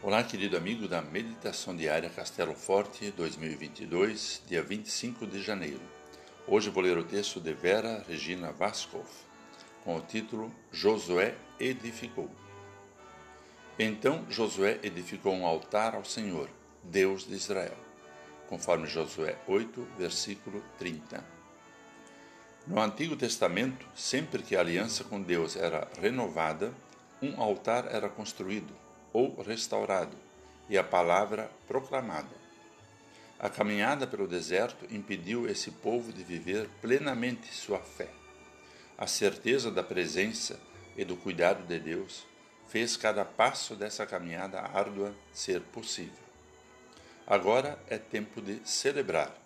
Olá, querido amigo da Meditação Diária Castelo Forte 2022, dia 25 de janeiro. Hoje vou ler o texto de Vera Regina Vaskov, com o título Josué edificou. Então Josué edificou um altar ao Senhor, Deus de Israel, conforme Josué 8, versículo 30. No Antigo Testamento, sempre que a aliança com Deus era renovada, um altar era construído ou restaurado, e a palavra proclamada. A caminhada pelo deserto impediu esse povo de viver plenamente sua fé. A certeza da presença e do cuidado de Deus fez cada passo dessa caminhada árdua ser possível. Agora é tempo de celebrar,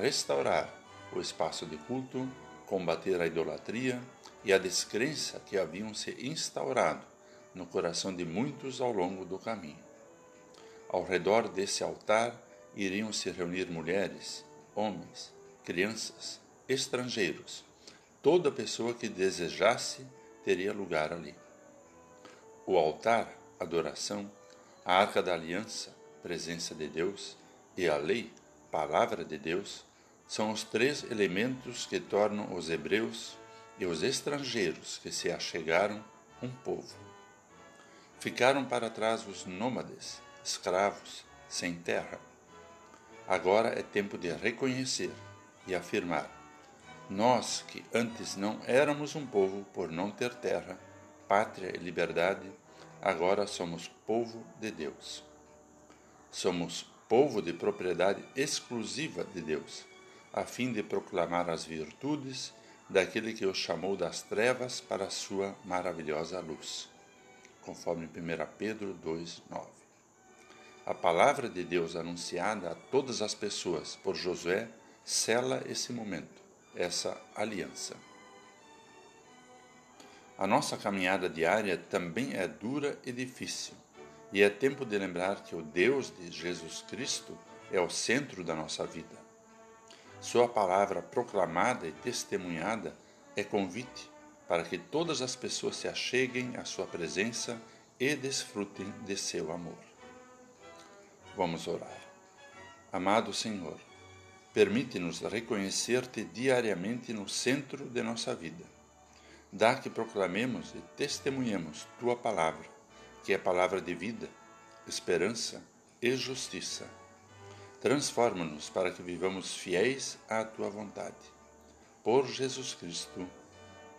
restaurar o espaço de culto, combater a idolatria e a descrença que haviam se instaurado no coração de muitos ao longo do caminho. Ao redor desse altar iriam se reunir mulheres, homens, crianças, estrangeiros. Toda pessoa que desejasse teria lugar ali. O altar, adoração, a arca da aliança, presença de Deus, e a lei, palavra de Deus, são os três elementos que tornam os hebreus e os estrangeiros que se achegaram um povo. Ficaram para trás os nômades, escravos, sem terra. Agora é tempo de reconhecer e afirmar: nós que antes não éramos um povo por não ter terra, pátria e liberdade, agora somos povo de Deus. Somos povo de propriedade exclusiva de Deus, a fim de proclamar as virtudes daquele que os chamou das trevas para a sua maravilhosa luz conforme 1 Pedro 2,9. A palavra de Deus anunciada a todas as pessoas por Josué sela esse momento, essa aliança. A nossa caminhada diária também é dura e difícil, e é tempo de lembrar que o Deus de Jesus Cristo é o centro da nossa vida. Sua palavra proclamada e testemunhada é convite para que todas as pessoas se acheguem à sua presença e desfrutem de seu amor. Vamos orar. Amado Senhor, permite-nos reconhecer-te diariamente no centro de nossa vida. Dá que proclamemos e testemunhemos tua palavra, que é palavra de vida, esperança e justiça. Transforma-nos para que vivamos fiéis à tua vontade. Por Jesus Cristo.